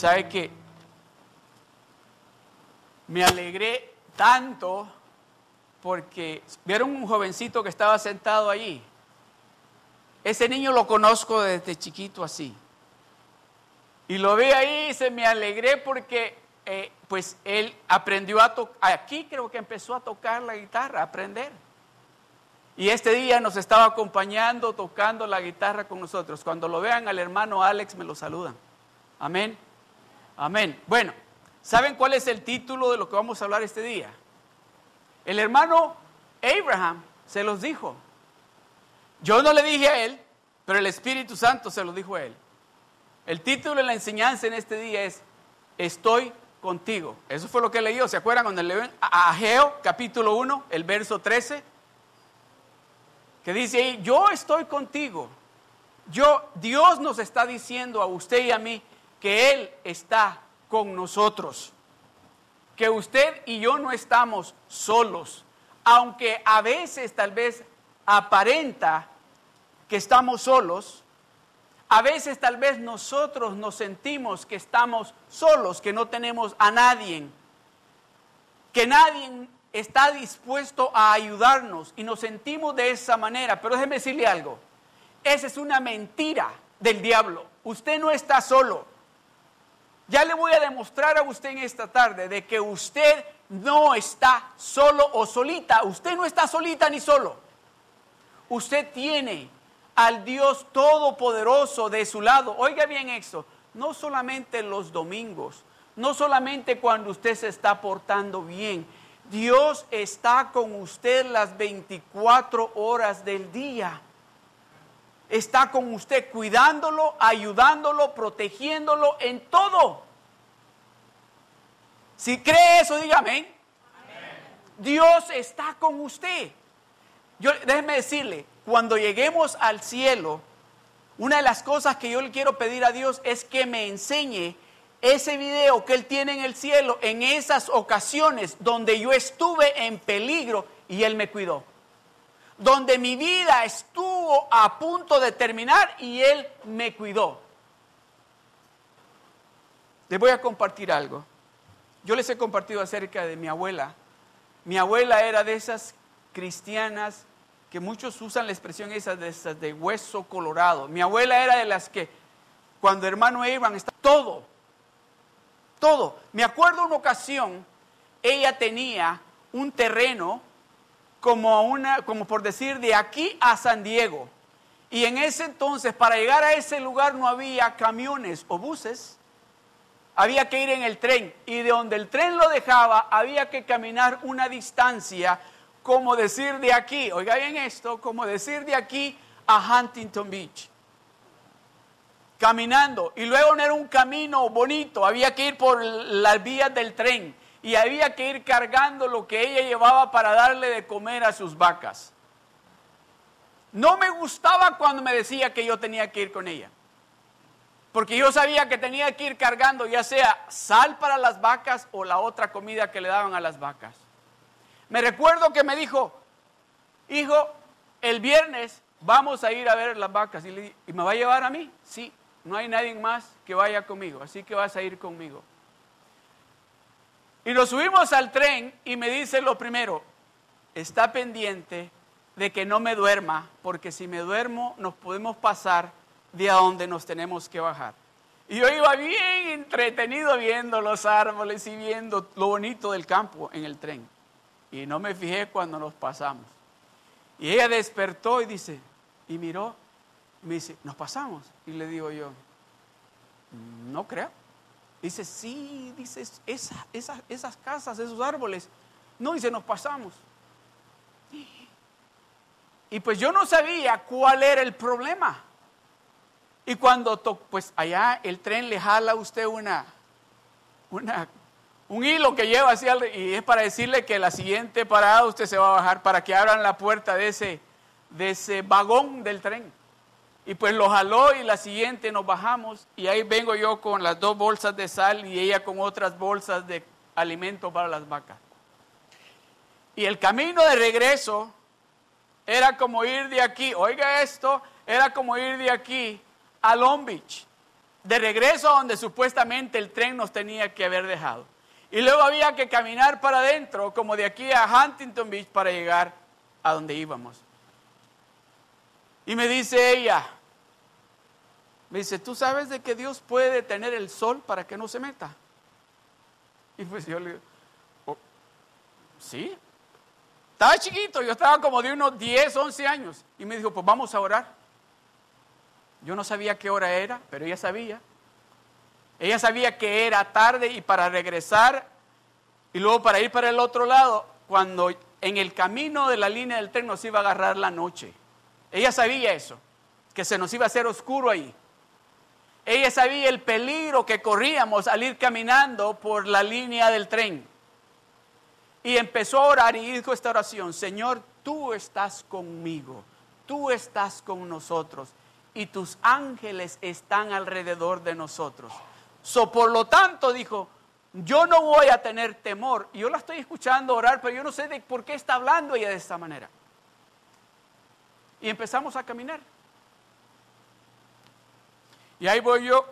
¿Sabe que Me alegré tanto porque vieron un jovencito que estaba sentado allí. Ese niño lo conozco desde chiquito así. Y lo vi ahí y se me alegré porque eh, pues él aprendió a tocar, aquí creo que empezó a tocar la guitarra, a aprender. Y este día nos estaba acompañando, tocando la guitarra con nosotros. Cuando lo vean al hermano Alex, me lo saludan. Amén. Amén. Bueno, ¿saben cuál es el título de lo que vamos a hablar este día? El hermano Abraham se los dijo. Yo no le dije a él, pero el Espíritu Santo se lo dijo a él. El título de la enseñanza en este día es Estoy contigo. Eso fue lo que leyó. ¿Se acuerdan cuando leen a Ageo, capítulo 1, el verso 13? Que dice ahí, yo estoy contigo. Yo, Dios nos está diciendo a usted y a mí que Él está con nosotros. Que usted y yo no estamos solos. Aunque a veces tal vez aparenta que estamos solos, a veces tal vez nosotros nos sentimos que estamos solos, que no tenemos a nadie, que nadie está dispuesto a ayudarnos y nos sentimos de esa manera. Pero déjeme decirle algo, esa es una mentira del diablo. Usted no está solo. Ya le voy a demostrar a usted en esta tarde de que usted no está solo o solita. Usted no está solita ni solo. Usted tiene al Dios Todopoderoso de su lado. Oiga bien esto, no solamente los domingos, no solamente cuando usted se está portando bien, Dios está con usted las 24 horas del día. Está con usted cuidándolo, ayudándolo, protegiéndolo en todo. Si cree eso, dígame. Dios está con usted. Yo, déjeme decirle, cuando lleguemos al cielo, una de las cosas que yo le quiero pedir a Dios es que me enseñe ese video que Él tiene en el cielo en esas ocasiones donde yo estuve en peligro y Él me cuidó. Donde mi vida estuvo a punto de terminar y Él me cuidó. Les voy a compartir algo. Yo les he compartido acerca de mi abuela. Mi abuela era de esas cristianas que muchos usan la expresión esa de, esas de hueso colorado. Mi abuela era de las que cuando hermano Iván está todo, todo. Me acuerdo una ocasión, ella tenía un terreno como una, como por decir, de aquí a San Diego. Y en ese entonces, para llegar a ese lugar no había camiones o buses, había que ir en el tren. Y de donde el tren lo dejaba, había que caminar una distancia como decir de aquí, oiga bien esto, como decir de aquí a Huntington Beach. Caminando. Y luego no era un camino bonito, había que ir por las vías del tren. Y había que ir cargando lo que ella llevaba para darle de comer a sus vacas. No me gustaba cuando me decía que yo tenía que ir con ella. Porque yo sabía que tenía que ir cargando ya sea sal para las vacas o la otra comida que le daban a las vacas. Me recuerdo que me dijo, hijo, el viernes vamos a ir a ver las vacas. Y, le, ¿Y me va a llevar a mí? Sí, no hay nadie más que vaya conmigo, así que vas a ir conmigo. Y nos subimos al tren y me dice lo primero, está pendiente de que no me duerma, porque si me duermo nos podemos pasar de a donde nos tenemos que bajar. Y yo iba bien entretenido viendo los árboles y viendo lo bonito del campo en el tren y no me fijé cuando nos pasamos. Y ella despertó y dice, y miró, me dice, ¿nos pasamos? Y le digo yo, no creo. Dice, sí, dice, esa, esas casas, esos árboles. No, dice, nos pasamos. Y pues yo no sabía cuál era el problema. Y cuando, pues allá el tren le jala a usted una, una un hilo que lleva así y es para decirle que la siguiente parada usted se va a bajar para que abran la puerta de ese, de ese vagón del tren. Y pues lo jaló y la siguiente nos bajamos y ahí vengo yo con las dos bolsas de sal y ella con otras bolsas de alimento para las vacas. Y el camino de regreso era como ir de aquí, oiga esto, era como ir de aquí a Long Beach. de regreso a donde supuestamente el tren nos tenía que haber dejado. Y luego había que caminar para adentro, como de aquí a Huntington Beach, para llegar a donde íbamos. Y me dice ella, me dice, ¿tú sabes de que Dios puede detener el sol para que no se meta? Y pues yo le digo, oh, sí. Estaba chiquito, yo estaba como de unos 10, 11 años. Y me dijo, pues vamos a orar. Yo no sabía qué hora era, pero ella sabía. Ella sabía que era tarde y para regresar y luego para ir para el otro lado, cuando en el camino de la línea del tren nos iba a agarrar la noche. Ella sabía eso, que se nos iba a hacer oscuro ahí. Ella sabía el peligro que corríamos al ir caminando por la línea del tren. Y empezó a orar y dijo esta oración, Señor, tú estás conmigo, tú estás con nosotros y tus ángeles están alrededor de nosotros. So, por lo tanto, dijo, yo no voy a tener temor. Y yo la estoy escuchando orar, pero yo no sé de por qué está hablando ella de esta manera. Y empezamos a caminar. Y ahí voy yo,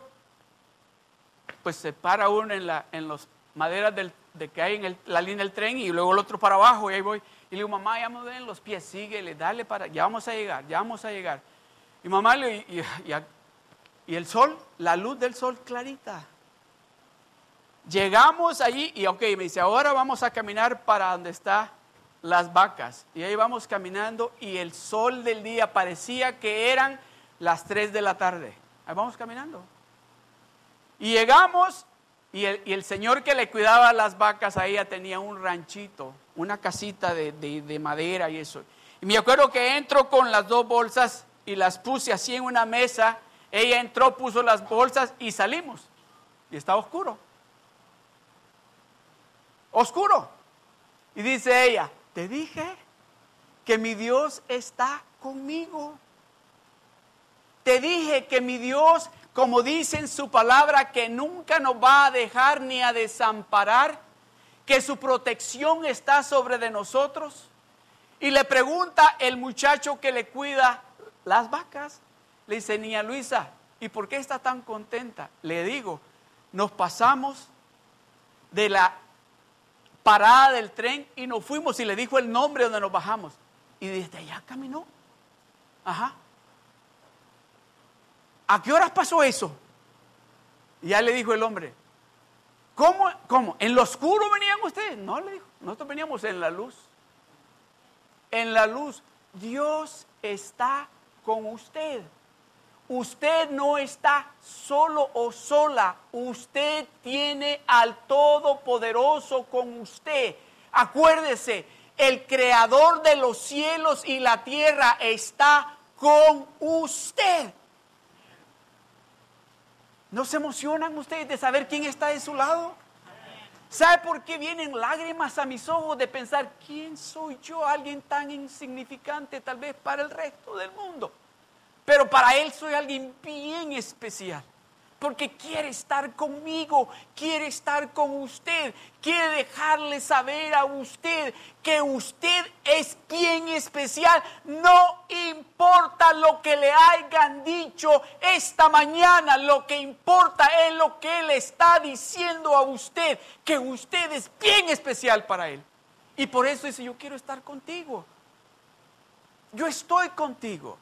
pues se para uno en, la, en las maderas del, de que hay en la línea del tren y luego el otro para abajo y ahí voy. Y le digo, mamá, ya me ven los pies, síguele, dale para, ya vamos a llegar, ya vamos a llegar. Y mamá, le, y, y el sol, la luz del sol clarita. Llegamos allí y ok, me dice, ahora vamos a caminar para donde están las vacas. Y ahí vamos caminando y el sol del día parecía que eran las 3 de la tarde. Ahí vamos caminando. Y llegamos y el, señor que le cuidaba las vacas a ella tenía un ranchito, una casita de, de madera y eso. Y me acuerdo que entro con las dos bolsas y las puse así en una mesa ella entró, puso las bolsas y salimos. Y estaba oscuro. Oscuro. Y dice ella, te dije que mi Dios está conmigo. Te dije que mi Dios, como dice en su palabra, que nunca nos va a dejar ni a desamparar, que su protección está sobre de nosotros. Y le pregunta el muchacho que le cuida las vacas, le dice, niña Luisa, ¿y por qué está tan contenta? Le digo, nos pasamos de la parada del tren y nos fuimos y le dijo el nombre donde nos bajamos. Y desde allá caminó. Ajá. ¿A qué horas pasó eso? Y ya le dijo el hombre, ¿cómo? ¿Cómo? ¿En lo oscuro venían ustedes? No, le dijo, nosotros veníamos en la luz. En la luz. Dios está con usted. Usted no está solo o sola, usted tiene al Todopoderoso con usted. Acuérdese, el creador de los cielos y la tierra está con usted. ¿No se emocionan ustedes de saber quién está de su lado? ¿Sabe por qué vienen lágrimas a mis ojos de pensar, ¿quién soy yo? Alguien tan insignificante tal vez para el resto del mundo. Pero para Él soy alguien bien especial. Porque quiere estar conmigo, quiere estar con usted, quiere dejarle saber a usted que usted es bien especial. No importa lo que le hayan dicho esta mañana, lo que importa es lo que Él está diciendo a usted, que usted es bien especial para Él. Y por eso dice, yo quiero estar contigo. Yo estoy contigo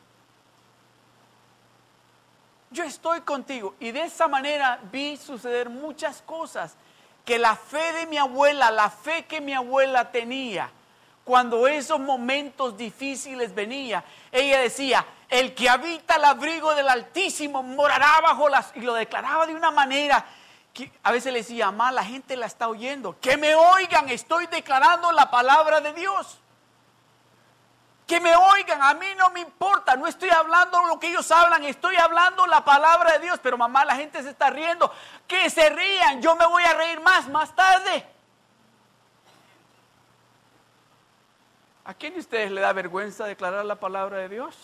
yo estoy contigo. Y de esa manera vi suceder muchas cosas que la fe de mi abuela, la fe que mi abuela tenía, cuando esos momentos difíciles venía, ella decía, el que habita el abrigo del Altísimo morará bajo las... Y lo declaraba de una manera que a veces le decía, mamá, la gente la está oyendo. Que me oigan, estoy declarando la palabra de Dios que me oigan, a mí no me importa, no estoy hablando lo que ellos hablan, estoy hablando la palabra de Dios, pero mamá, la gente se está riendo, que se rían, yo me voy a reír más, más tarde. ¿A quién de ustedes le da vergüenza declarar la palabra de Dios?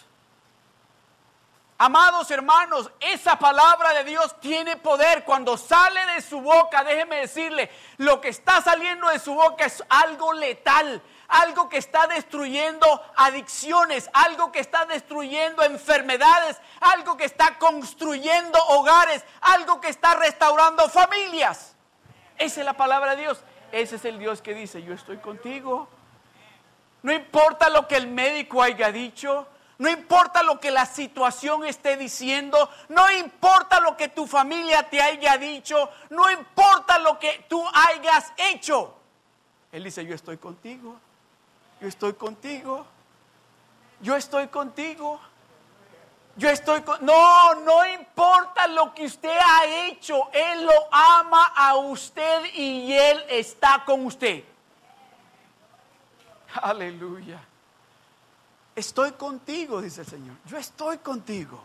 Amados hermanos, esa palabra de Dios tiene poder. Cuando sale de su boca, déjeme decirle, lo que está saliendo de su boca es algo letal algo que está destruyendo adicciones, algo que está destruyendo enfermedades, algo que está construyendo hogares, algo que está restaurando familias. Esa es la palabra de Dios. Ese es el Dios que dice, yo estoy contigo. No importa lo que el médico haya dicho, no importa lo que la situación esté diciendo, no importa lo que tu familia te haya dicho, no importa lo que tú hayas hecho. Él dice, yo estoy contigo, yo estoy contigo, yo estoy contigo. Yo estoy con... No, no importa lo que usted ha hecho, Él lo ama a usted y Él está con usted. Aleluya. Estoy contigo, dice el Señor. Yo estoy contigo.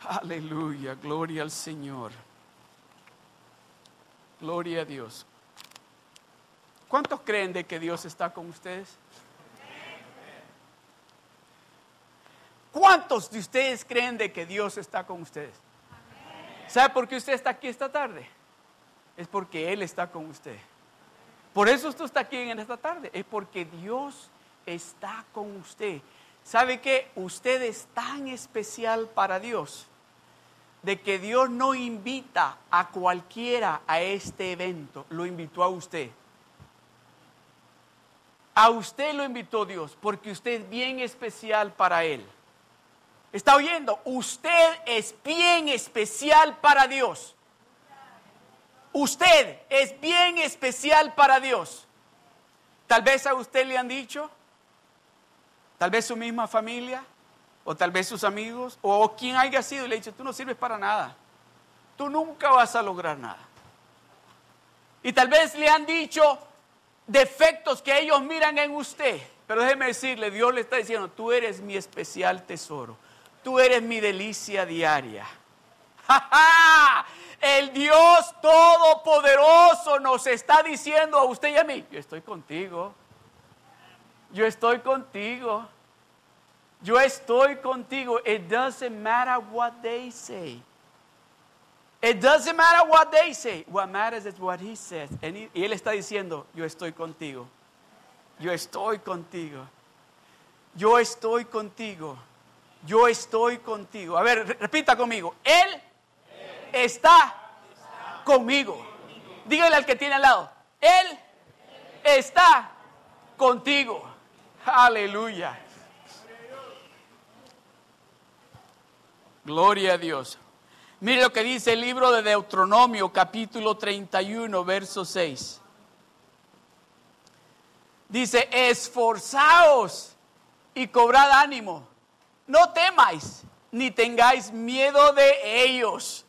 Aleluya, gloria al Señor. Gloria a Dios. ¿Cuántos creen de que Dios está con ustedes? ¿Cuántos de ustedes creen de que Dios está con ustedes? ¿Sabe por qué usted está aquí esta tarde? Es porque Él está con usted. Por eso usted está aquí en esta tarde. Es porque Dios está con usted. ¿Sabe que usted es tan especial para Dios? De que Dios no invita a cualquiera a este evento, lo invitó a usted. A usted lo invitó Dios porque usted es bien especial para Él. ¿Está oyendo? Usted es bien especial para Dios. Usted es bien especial para Dios. Tal vez a usted le han dicho, tal vez su misma familia, o tal vez sus amigos, o quien haya sido, le ha dicho, tú no sirves para nada. Tú nunca vas a lograr nada. Y tal vez le han dicho defectos que ellos miran en usted. Pero déjeme decirle, Dios le está diciendo, tú eres mi especial tesoro. Tú eres mi delicia diaria. El Dios Todopoderoso nos está diciendo a usted y a mí, yo estoy contigo. Yo estoy contigo. Yo estoy contigo. It doesn't matter what they say. It doesn't matter what they say. What matters is what he says. y él está diciendo, yo estoy contigo. Yo estoy contigo. Yo estoy contigo. Yo estoy contigo. A ver, repita conmigo. Él está conmigo. Dígale al que tiene al lado. Él está contigo. Aleluya. Gloria a Dios. Mire lo que dice el libro de Deuteronomio capítulo 31, verso 6. Dice, esforzaos y cobrad ánimo. No temáis ni tengáis miedo de ellos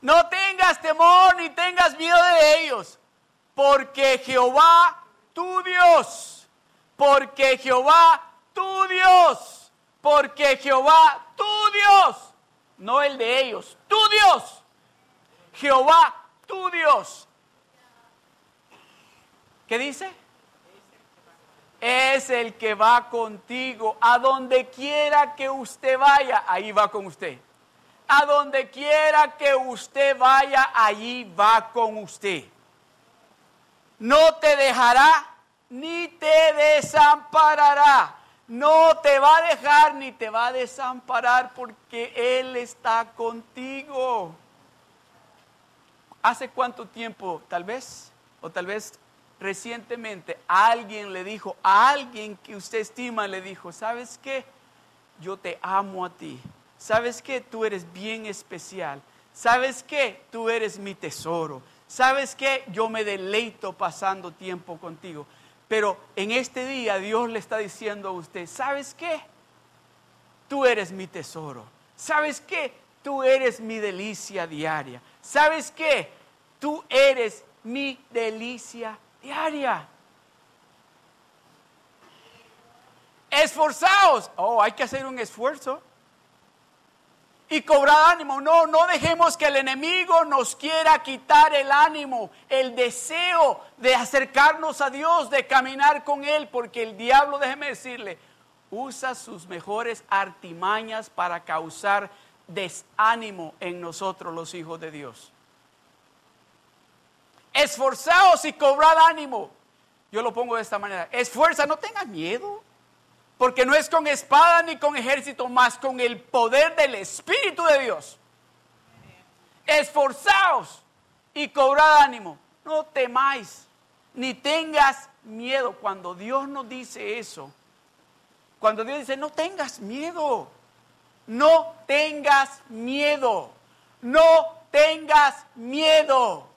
no tengas temor ni tengas miedo de ellos, porque Jehová, tu Dios, porque Jehová, tu Dios, porque Jehová, tu Dios, no el de ellos, tu Dios, Jehová, tu Dios. ¿Qué dice? Es el que va contigo, a donde quiera que usted vaya, ahí va con usted. A donde quiera que usted vaya, allí va con usted. No te dejará ni te desamparará. No te va a dejar ni te va a desamparar porque Él está contigo. ¿Hace cuánto tiempo, tal vez, o tal vez recientemente, alguien le dijo, a alguien que usted estima, le dijo, ¿sabes qué? Yo te amo a ti ¿Sabes qué? Tú eres bien especial. ¿Sabes qué? Tú eres mi tesoro. ¿Sabes qué? Yo me deleito pasando tiempo contigo. Pero en este día Dios le está diciendo a usted, ¿sabes qué? Tú eres mi tesoro. ¿Sabes qué? Tú eres mi delicia diaria. ¿Sabes qué? Tú eres mi delicia diaria. Esforzaos. Oh, hay que hacer un esfuerzo y cobrar ánimo. No, no dejemos que el enemigo nos quiera quitar el ánimo, el deseo de acercarnos a Dios, de caminar con Él, porque el diablo, déjeme decirle, usa sus mejores artimañas para causar desánimo en nosotros los hijos de Dios. Esforzaos y cobrad ánimo. yo lo pongo de esta manera. Esfuerza, no tengas miedo. Porque no es con espada ni con ejército, más con el poder del Espíritu de Dios. Esforzaos y cobrad ánimo. No temáis, ni tengas miedo. Cuando Dios nos dice eso, cuando Dios dice, no tengas miedo, no tengas miedo, no tengas miedo.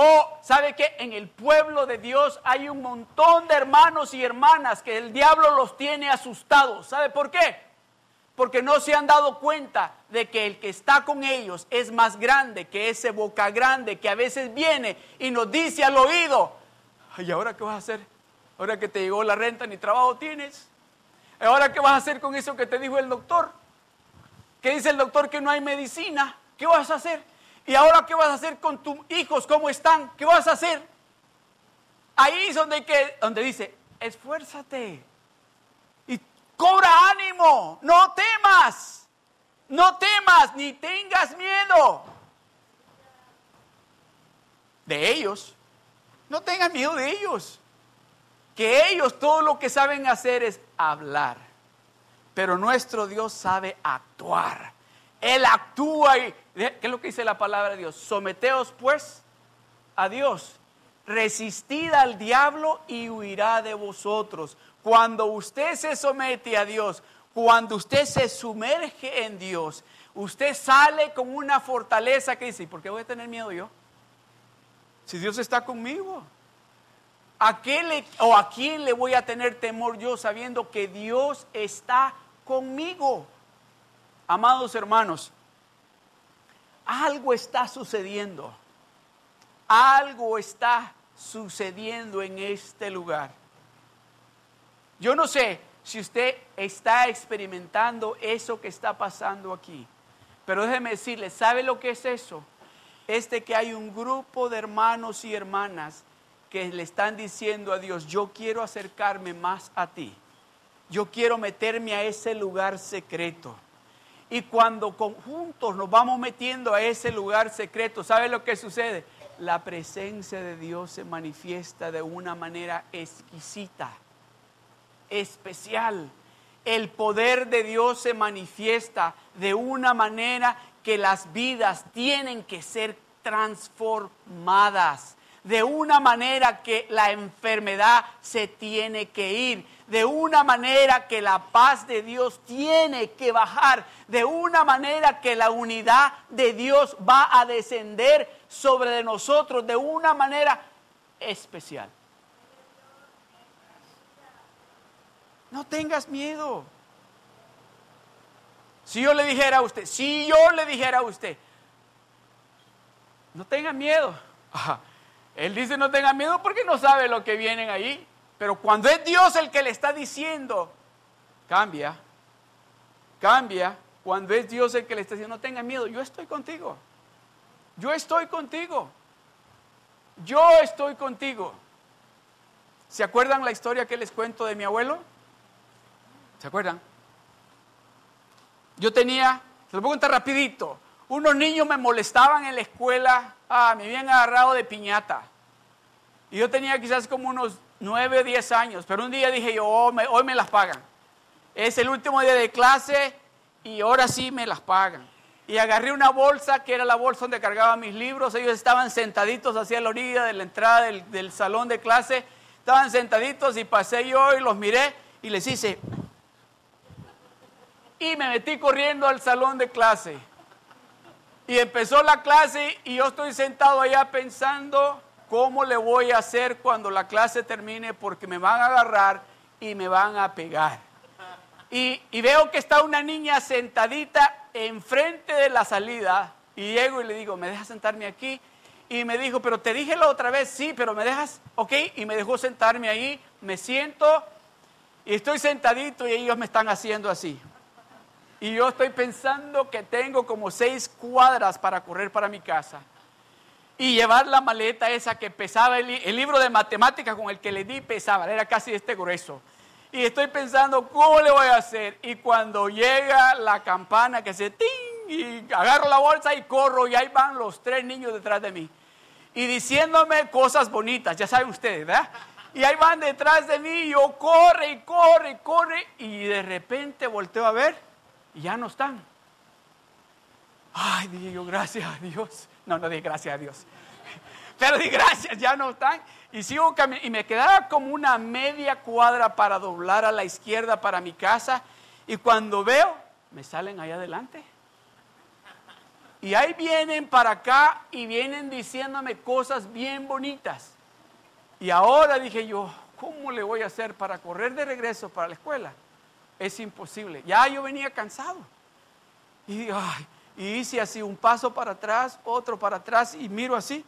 O, ¿sabe qué? En el pueblo de Dios hay un montón de hermanos y hermanas que el diablo los tiene asustados. ¿Sabe por qué? Porque no se han dado cuenta de que el que está con ellos es más grande que ese boca grande que a veces viene y nos dice al oído, ¿y ahora qué vas a hacer? Ahora que te llegó la renta ni trabajo tienes. ¿Ahora qué vas a hacer con eso que te dijo el doctor? ¿Qué dice el doctor que no hay medicina? ¿Qué vas a hacer? ¿Y ahora qué vas a hacer con tus hijos? ¿Cómo están? ¿Qué vas a hacer? Ahí es donde, que, donde dice, esfuérzate y cobra ánimo, no temas, no temas ni tengas miedo de ellos, no tengas miedo de ellos, que ellos todo lo que saben hacer es hablar, pero nuestro Dios sabe actuar. Él actúa y, ¿qué es lo que dice la palabra de Dios? Someteos pues a Dios, resistid al diablo y huirá de vosotros. Cuando usted se somete a Dios, cuando usted se sumerge en Dios, usted sale con una fortaleza que dice, ¿y por qué voy a tener miedo yo? Si Dios está conmigo. ¿A qué le, o a quién le voy a tener temor yo sabiendo que Dios está conmigo? Amados hermanos, algo está sucediendo. Algo está sucediendo en este lugar. Yo no sé si usted está experimentando eso que está pasando aquí, pero déjeme decirle, ¿sabe lo que es eso? Es de que hay un grupo de hermanos y hermanas que le están diciendo a Dios, yo quiero acercarme más a ti. Yo quiero meterme a ese lugar secreto. Y cuando conjuntos nos vamos metiendo a ese lugar secreto, ¿sabe lo que sucede? La presencia de Dios se manifiesta de una manera exquisita, especial. El poder de Dios se manifiesta de una manera que las vidas tienen que ser transformadas, de una manera que la enfermedad se tiene que ir de una manera que la paz de Dios tiene que bajar, de una manera que la unidad de Dios va a descender sobre nosotros de una manera especial. No tengas miedo. Si yo le dijera a usted, si yo le dijera a usted, no tenga miedo. Él dice no tenga miedo porque no sabe lo que vienen ahí. Pero cuando es Dios el que le está diciendo, cambia, cambia. Cuando es Dios el que le está diciendo, no tenga miedo, yo estoy contigo. Yo estoy contigo. Yo estoy contigo. ¿Se acuerdan la historia que les cuento de mi abuelo? ¿Se acuerdan? Yo tenía, se lo voy a contar rapidito, unos niños me molestaban en la escuela, ah, me habían agarrado de piñata. Y yo tenía quizás como unos nueve o diez años, pero un día dije yo, oh, hoy me las pagan. Es el último día de clase y ahora sí me las pagan. Y agarré una bolsa que era la bolsa donde cargaba mis libros. Ellos estaban sentaditos hacia la orilla de la entrada del, del salón de clase. Estaban sentaditos y pasé yo y los miré y les hice. Y me metí corriendo al salón de clase. Y empezó la clase y yo estoy sentado allá pensando ¿Cómo le voy a hacer cuando la clase termine? Porque me van a agarrar y me van a pegar. Y, veo que está una niña sentadita enfrente de la salida y llego y le digo, ¿me dejas sentarme aquí? Y me dijo, pero te dije la otra vez, sí, pero me dejas, ok, y me dejó sentarme ahí, me siento y estoy sentadito y ellos me están haciendo así. Y yo estoy pensando que tengo como seis cuadras para correr para mi casa y llevar la maleta esa que pesaba, el, libro de matemáticas con el que le di pesaba, era casi este grueso. Y estoy pensando, ¿cómo le voy a hacer? Y cuando llega la campana que se ting, y agarro la bolsa y corro, y ahí van los tres niños detrás de mí. Y diciéndome cosas bonitas, ya saben ustedes, ¿verdad? Y ahí van detrás de mí, y yo corre y corre y corre, y de repente volteo a ver y ya no están. Ay, dije yo, gracias a Dios. No, no dije gracias a Dios. Pero di gracias, ya no están. Y sigo. Y me quedaba como una media cuadra para doblar a la izquierda para mi casa. Y cuando veo, me salen ahí adelante. Y ahí vienen para acá y vienen diciéndome cosas bien bonitas. Y ahora dije yo, ¿cómo le voy a hacer para correr de regreso para la escuela? Es imposible. Ya yo venía cansado. Y, hice así un paso para atrás, otro para atrás y miro así.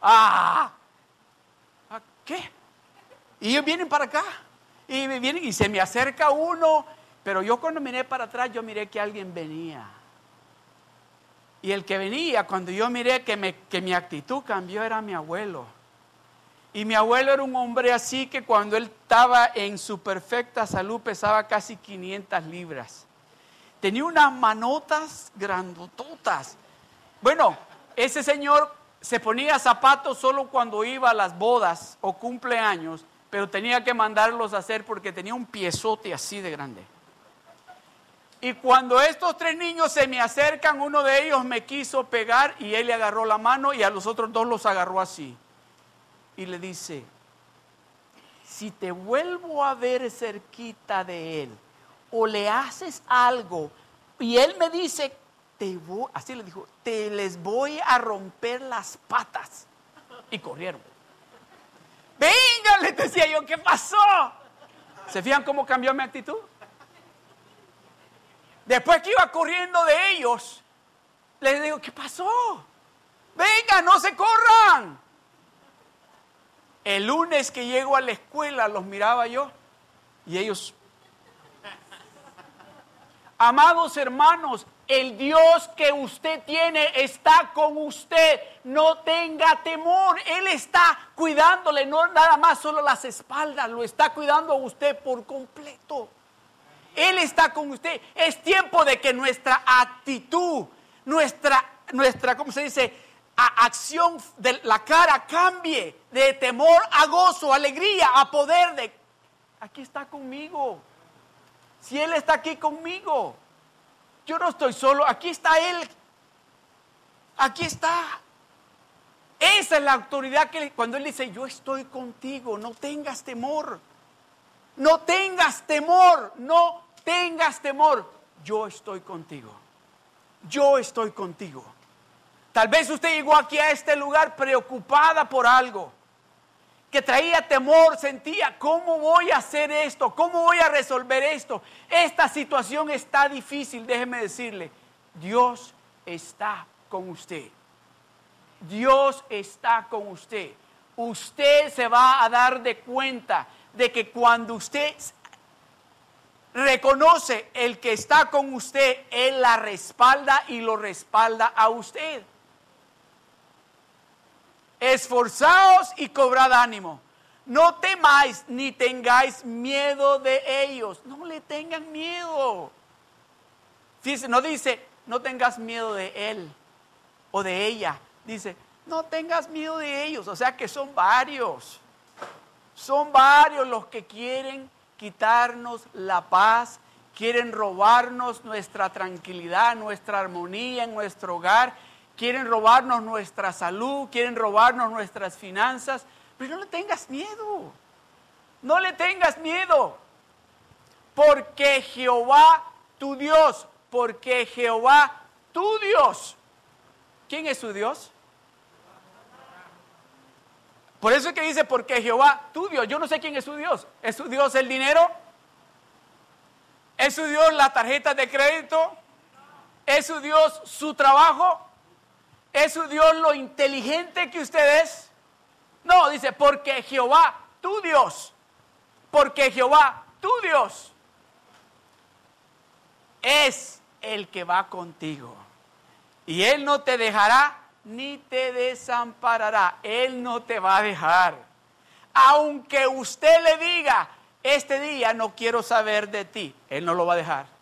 ¡Ah! ¿A ¿Qué? Y ellos vienen para acá. Y, vienen, y se me acerca uno. Pero yo cuando miré para atrás, yo miré que alguien venía. Y el que venía, cuando yo miré que, que mi actitud cambió, era mi abuelo. Y mi abuelo era un hombre así que cuando él estaba en su perfecta salud pesaba casi 500 libras. Tenía unas manotas grandototas. Bueno, ese señor se ponía zapatos solo cuando iba a las bodas o cumpleaños, pero tenía que mandarlos a hacer porque tenía un piezote así de grande. Y cuando estos tres niños se me acercan, uno de ellos me quiso pegar y él le agarró la mano y a los otros dos los agarró así. Y le dice, si te vuelvo a ver cerquita de él o le haces algo y él me dice te voy, así le dijo, te les voy a romper las patas. Y corrieron. Venga, les decía yo, ¿qué pasó? ¿Se fijan cómo cambió mi actitud? Después que iba corriendo de ellos, les digo, ¿qué pasó? Venga, no se corran. El lunes que llego a la escuela los miraba yo y ellos... Amados hermanos, el Dios que usted tiene está con usted. No tenga temor. Él está cuidándole, no nada más solo las espaldas, lo está cuidando a usted por completo. Él está con usted. Es tiempo de que nuestra actitud, nuestra, nuestra, ¿cómo se dice? Acción de la cara cambie de temor a gozo, alegría, a poder de, aquí está conmigo. Si Él está aquí conmigo. Yo no estoy solo, aquí está Él. Aquí está. Esa es la autoridad que cuando Él dice, yo estoy contigo, no tengas temor. No tengas temor, no tengas temor. Yo estoy contigo. Yo estoy contigo. Tal vez usted llegó aquí a este lugar preocupada por algo que traía temor, sentía, ¿cómo voy a hacer esto? ¿Cómo voy a resolver esto? Esta situación está difícil, déjeme decirle, Dios está con usted. Dios está con usted. Usted se va a dar de cuenta de que cuando usted reconoce el que está con usted, Él la respalda y lo respalda a usted esforzaos y cobrad ánimo. No temáis ni tengáis miedo de ellos. No le tengan miedo. no dice, no tengas miedo de él o de ella. Dice, no tengas miedo de ellos. O sea que son varios. Son varios los que quieren quitarnos la paz, quieren robarnos nuestra tranquilidad, nuestra armonía en nuestro hogar quieren robarnos nuestra salud, quieren robarnos nuestras finanzas, pero no le tengas miedo, no le tengas miedo, porque Jehová tu Dios, porque Jehová tu Dios, ¿quién es su Dios? Por eso es que dice, porque Jehová tu Dios, yo no sé quién es su Dios, ¿es su Dios el dinero? ¿Es su Dios la tarjeta de crédito? ¿Es su Dios su trabajo? ¿Es su Dios lo inteligente que usted es? No, dice, porque Jehová, tu Dios, porque Jehová, tu Dios, es el que va contigo. Y Él no te dejará ni te desamparará. Él no te va a dejar. Aunque usted le diga, este día no quiero saber de ti, Él no lo va a dejar.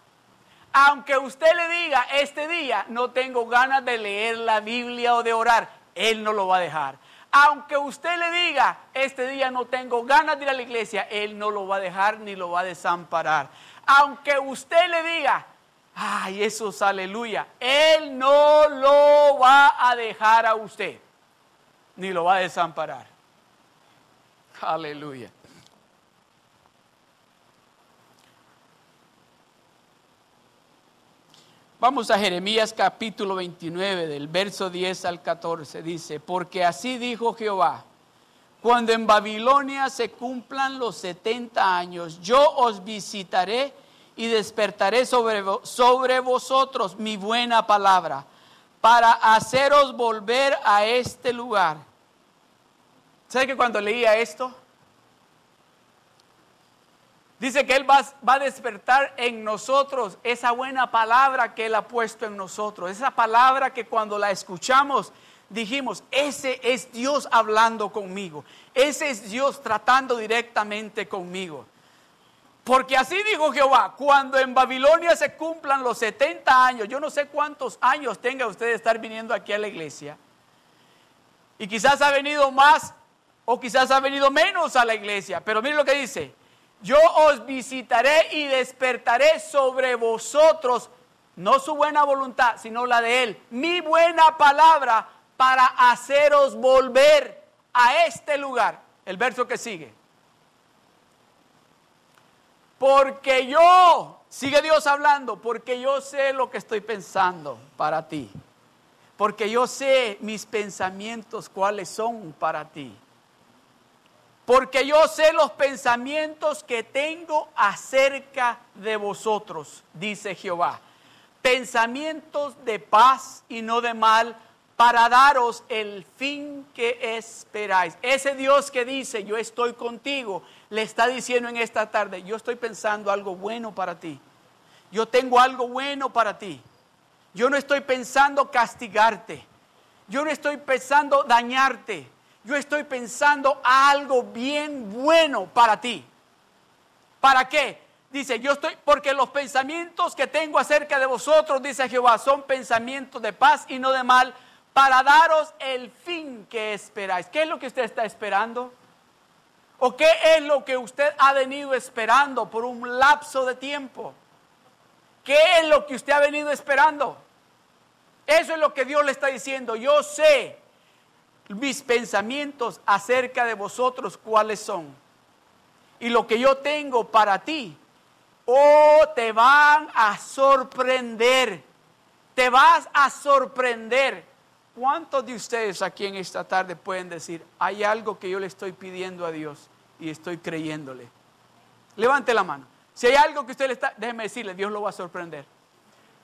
Aunque usted le diga, este día no tengo ganas de leer la Biblia o de orar, Él no lo va a dejar. Aunque usted le diga, este día no tengo ganas de ir a la iglesia, Él no lo va a dejar ni lo va a desamparar. Aunque usted le diga, ay, eso es aleluya, Él no lo va a dejar a usted, ni lo va a desamparar. Aleluya. Vamos a Jeremías capítulo 29, del verso 10 al 14. Dice, porque así dijo Jehová, cuando en Babilonia se cumplan los 70 años, yo os visitaré y despertaré sobre, sobre vosotros mi buena palabra, para haceros volver a este lugar. ¿Sabe que cuando leía esto? Dice que Él va, a despertar en nosotros esa buena palabra que Él ha puesto en nosotros. Esa palabra que cuando la escuchamos dijimos, ese es Dios hablando conmigo. Ese es Dios tratando directamente conmigo. Porque así dijo Jehová, cuando en Babilonia se cumplan los 70 años, yo no sé cuántos años tenga usted de estar viniendo aquí a la iglesia. Y quizás ha venido más o quizás ha venido menos a la iglesia. Pero mire lo que dice, yo os visitaré y despertaré sobre vosotros, no su buena voluntad, sino la de Él, mi buena palabra para haceros volver a este lugar. El verso que sigue. Porque yo, sigue Dios hablando, porque yo sé lo que estoy pensando para ti. Porque yo sé mis pensamientos cuáles son para ti porque yo sé los pensamientos que tengo acerca de vosotros, dice Jehová. Pensamientos de paz y no de mal, para daros el fin que esperáis. Ese Dios que dice, yo estoy contigo, le está diciendo en esta tarde, yo estoy pensando algo bueno para ti. Yo tengo algo bueno para ti. Yo no estoy pensando castigarte. Yo no estoy pensando dañarte yo estoy pensando algo bien bueno para ti. ¿Para qué? Dice, yo estoy, porque los pensamientos que tengo acerca de vosotros, dice Jehová, son pensamientos de paz y no de mal, para daros el fin que esperáis. ¿Qué es lo que usted está esperando? ¿O qué es lo que usted ha venido esperando por un lapso de tiempo? ¿Qué es lo que usted ha venido esperando? Eso es lo que Dios le está diciendo. Yo sé mis pensamientos acerca de vosotros cuáles son. Y lo que yo tengo para ti, oh, te van a sorprender. Te vas a sorprender. ¿Cuántos de ustedes aquí en esta tarde pueden decir, hay algo que yo le estoy pidiendo a Dios y estoy creyéndole? Levante la mano. Si hay algo que usted le está, déjeme decirle, Dios lo va a sorprender.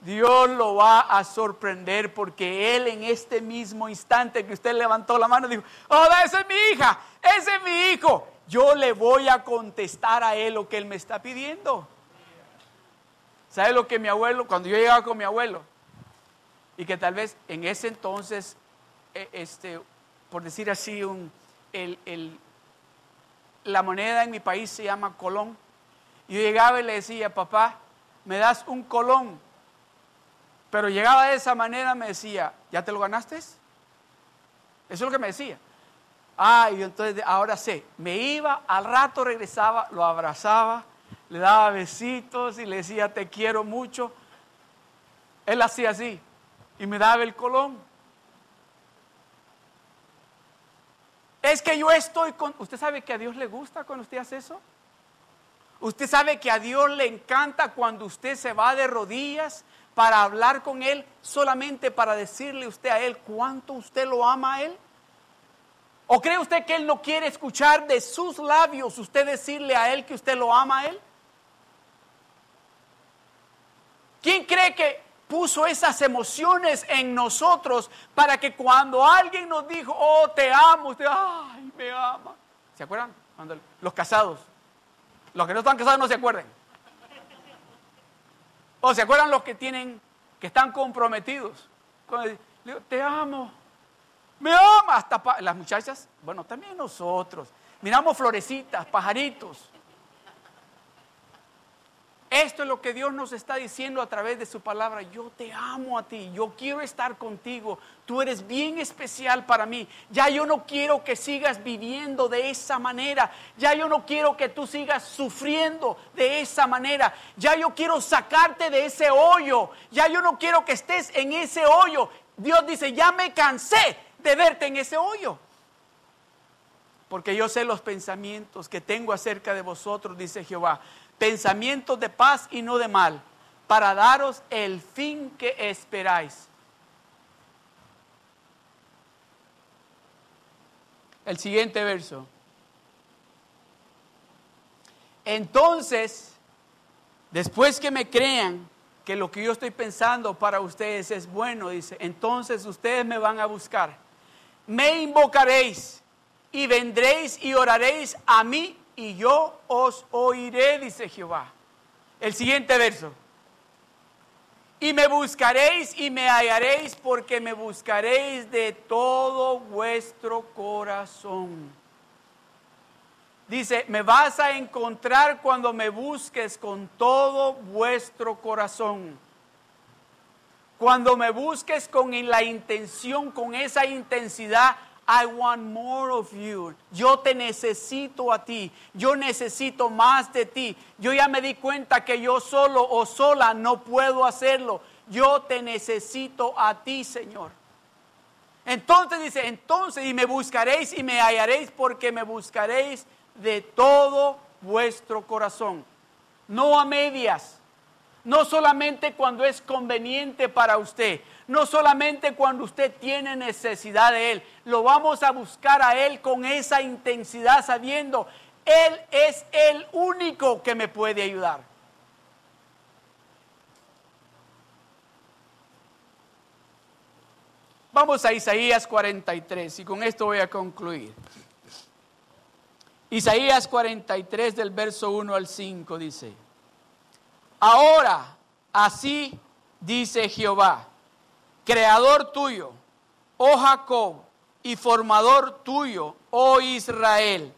Dios lo va a sorprender porque Él en este mismo instante que usted levantó la mano dijo, oh, esa es mi hija, ese es mi hijo. Yo le voy a contestar a Él lo que Él me está pidiendo. ¿Sabe lo que mi abuelo, cuando yo llegaba con mi abuelo, y que tal vez en ese entonces, e, este, por decir así, un, la moneda en mi país se llama colón. Yo llegaba y le decía, papá, me das un colón pero llegaba de esa manera, me decía, ¿ya te lo ganaste? Eso es lo que me decía. Ah, y entonces ahora sé, me iba, al rato regresaba, lo abrazaba, le daba besitos y le decía, te quiero mucho. Él hacía así y me daba el colón. Es que yo estoy con... ¿Usted sabe que a Dios le gusta cuando usted hace eso? ¿Usted sabe que a Dios le encanta cuando usted se va de rodillas para hablar con Él solamente para decirle usted a Él cuánto usted lo ama a Él? ¿O cree usted que Él no quiere escuchar de sus labios usted decirle a Él que usted lo ama a Él? ¿Quién cree que puso esas emociones en nosotros para que cuando alguien nos dijo, oh, te amo, usted, ay, me ama? ¿Se acuerdan? Cuando los casados, los que no están casados no se acuerdan. ¿O se acuerdan los que tienen, que están comprometidos? te amo. Me ama hasta las muchachas. Bueno, también nosotros. Miramos florecitas, pajaritos. Esto es lo que Dios nos está diciendo a través de su palabra. Yo te amo a ti, yo quiero estar contigo. Tú eres bien especial para mí. Ya yo no quiero que sigas viviendo de esa manera. Ya yo no quiero que tú sigas sufriendo de esa manera. Ya yo quiero sacarte de ese hoyo. Ya yo no quiero que estés en ese hoyo. Dios dice, ya me cansé de verte en ese hoyo. Porque yo sé los pensamientos que tengo acerca de vosotros, dice Jehová pensamientos de paz y no de mal, para daros el fin que esperáis. El siguiente verso. Entonces, después que me crean que lo que yo estoy pensando para ustedes es bueno, dice, entonces ustedes me van a buscar. Me invocaréis y vendréis y oraréis a mí y yo os oiré, dice Jehová. El siguiente verso. Y me buscaréis y me hallaréis porque me buscaréis de todo vuestro corazón. Dice, me vas a encontrar cuando me busques con todo vuestro corazón. Cuando me busques con la intención, con esa intensidad I want more of you. Yo te necesito a ti. Yo necesito más de ti. Yo ya me di cuenta que yo solo o sola no puedo hacerlo. Yo te necesito a ti, Señor. Entonces dice, entonces y me buscaréis y me hallaréis porque me buscaréis de todo vuestro corazón. No a medias. No solamente cuando es conveniente para usted, no solamente cuando usted tiene necesidad de Él, lo vamos a buscar a Él con esa intensidad sabiendo, Él es el único que me puede ayudar. Vamos a Isaías 43 y con esto voy a concluir. Isaías 43 del verso 1 al 5 dice, ahora así dice Jehová creador tuyo, oh Jacob, y formador tuyo, oh Israel.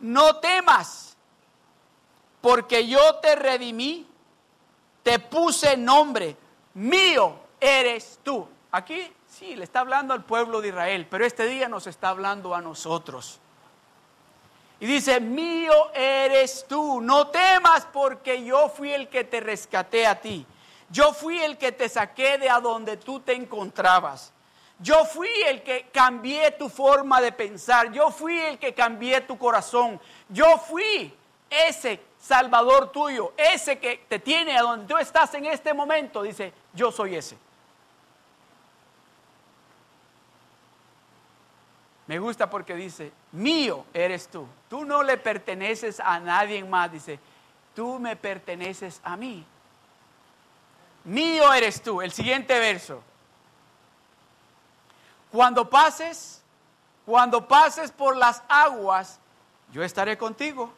No temas, porque yo te redimí, te puse nombre, mío eres tú. Aquí sí, le está hablando al pueblo de Israel, pero este día nos está hablando a nosotros. Y dice, mío eres tú, no temas porque yo fui el que te rescaté a ti. Yo fui el que te saqué de a donde tú te encontrabas. Yo fui el que cambié tu forma de pensar. Yo fui el que cambié tu corazón. Yo fui ese salvador tuyo, ese que te tiene a donde tú estás en este momento. Dice, yo soy ese. Me gusta porque dice, mío eres tú. Tú no le perteneces a nadie más. Dice, tú me perteneces a mí mío eres tú. El siguiente verso. Cuando pases, cuando pases por las aguas, yo estaré contigo.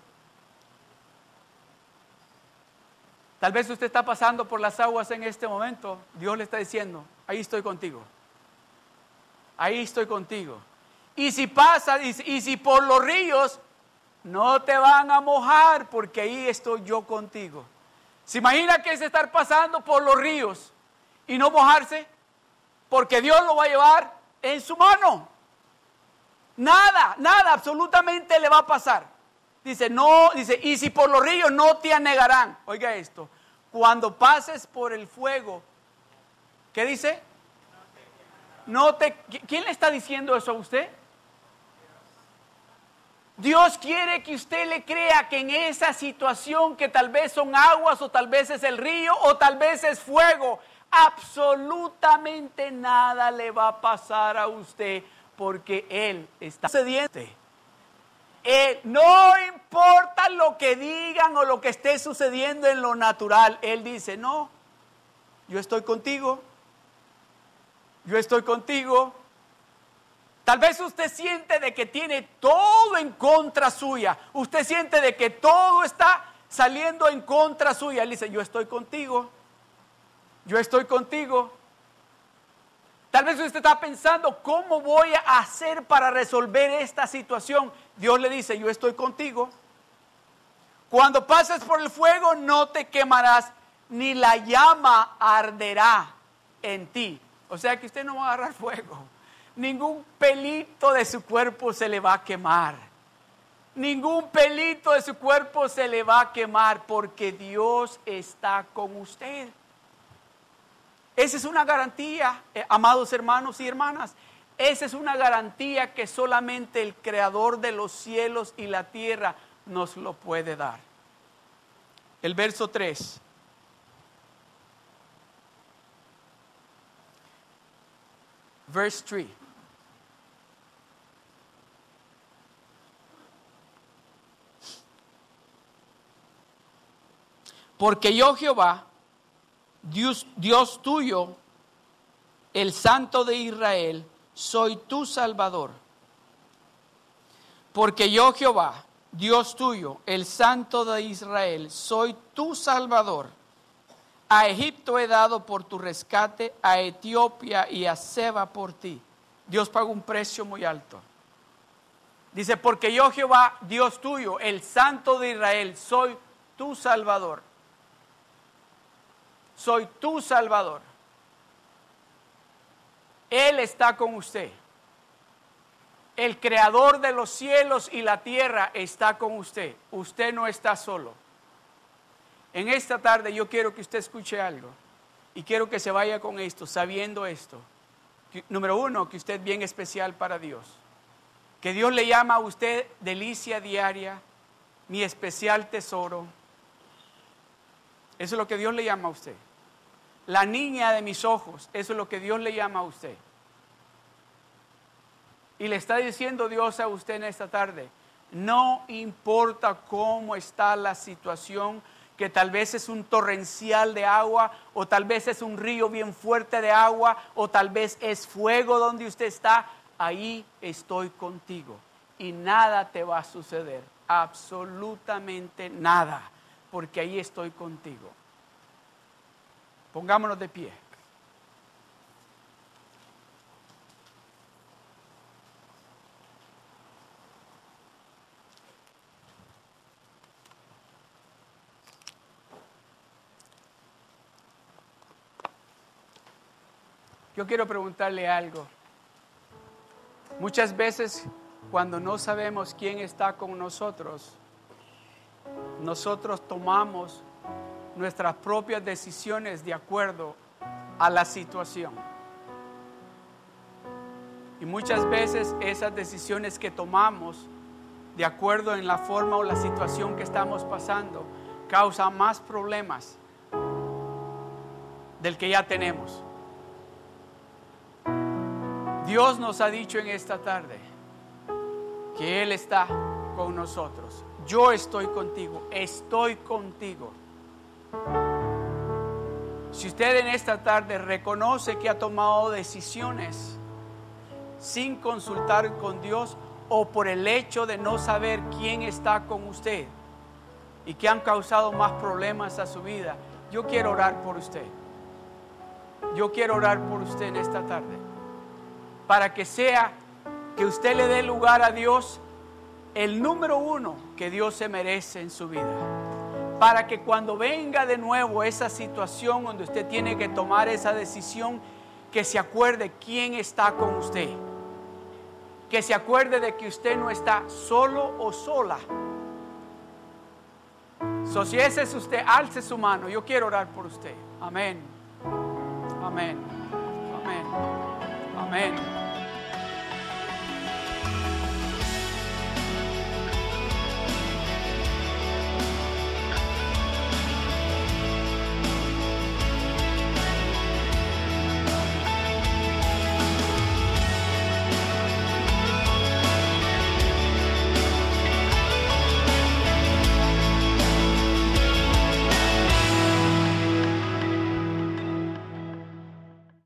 Tal vez usted está pasando por las aguas en este momento. Dios le está diciendo, ahí estoy contigo. Ahí estoy contigo. Y si pasa, y, y si por los ríos, no te van a mojar porque ahí estoy yo contigo. ¿Se imagina que es estar pasando por los ríos y no mojarse? Porque Dios lo va a llevar en su mano. Nada, nada, absolutamente le va a pasar. Dice, no, dice, y si por los ríos no te anegarán. Oiga esto, cuando pases por el fuego, ¿qué dice? No te, ¿quién le está diciendo eso a usted? Dios quiere que usted le crea que en esa situación que tal vez son aguas o tal vez es el río o tal vez es fuego, absolutamente nada le va a pasar a usted porque Él está sucediente. Eh, no importa lo que digan o lo que esté sucediendo en lo natural, Él dice, no, yo estoy contigo, yo estoy contigo, Tal vez usted siente de que tiene todo en contra suya. Usted siente de que todo está saliendo en contra suya. Él dice, yo estoy contigo. Yo estoy contigo. Tal vez usted está pensando, ¿cómo voy a hacer para resolver esta situación? Dios le dice, yo estoy contigo. Cuando pases por el fuego no te quemarás, ni la llama arderá en ti. O sea que usted no va a agarrar fuego. Ningún pelito de su cuerpo se le va a quemar. Ningún pelito de su cuerpo se le va a quemar porque Dios está con usted. Esa es una garantía, eh, amados hermanos y hermanas. Esa es una garantía que solamente el creador de los cielos y la tierra nos lo puede dar. El verso 3. Verse 3. Porque yo Jehová, Dios, Dios tuyo, el Santo de Israel, soy tu Salvador. Porque yo Jehová, Dios tuyo, el Santo de Israel, soy tu Salvador. A Egipto he dado por tu rescate, a Etiopía y a Seba por ti. Dios pagó un precio muy alto. Dice, porque yo Jehová, Dios tuyo, el Santo de Israel, soy tu Salvador. Soy tu Salvador. Él está con usted. El creador de los cielos y la tierra está con usted. Usted no está solo. En esta tarde yo quiero que usted escuche algo y quiero que se vaya con esto, sabiendo esto. Número uno, que usted es bien especial para Dios. Que Dios le llama a usted delicia diaria, mi especial tesoro. Eso es lo que Dios le llama a usted. La niña de mis ojos, eso es lo que Dios le llama a usted. Y le está diciendo Dios a usted en esta tarde, no importa cómo está la situación, que tal vez es un torrencial de agua, o tal vez es un río bien fuerte de agua, o tal vez es fuego donde usted está, ahí estoy contigo. Y nada te va a suceder, absolutamente nada, porque ahí estoy contigo. Pongámonos de pie. Yo quiero preguntarle algo. Muchas veces cuando no sabemos quién está con nosotros, nosotros tomamos nuestras propias decisiones de acuerdo a la situación. Y muchas veces esas decisiones que tomamos de acuerdo en la forma o la situación que estamos pasando causan más problemas del que ya tenemos. Dios nos ha dicho en esta tarde que Él está con nosotros. Yo estoy contigo, estoy contigo. Si usted en esta tarde reconoce que ha tomado decisiones sin consultar con Dios o por el hecho de no saber quién está con usted y que han causado más problemas a su vida, yo quiero orar por usted. Yo quiero orar por usted en esta tarde para que sea que usted le dé lugar a Dios el número uno que Dios se merece en su vida. Para que cuando venga de nuevo esa situación donde usted tiene que tomar esa decisión, que se acuerde quién está con usted. Que se acuerde de que usted no está solo o sola. So, si ese es usted, alce su mano. Yo quiero orar por usted. Amén. Amén. Amén. Amén.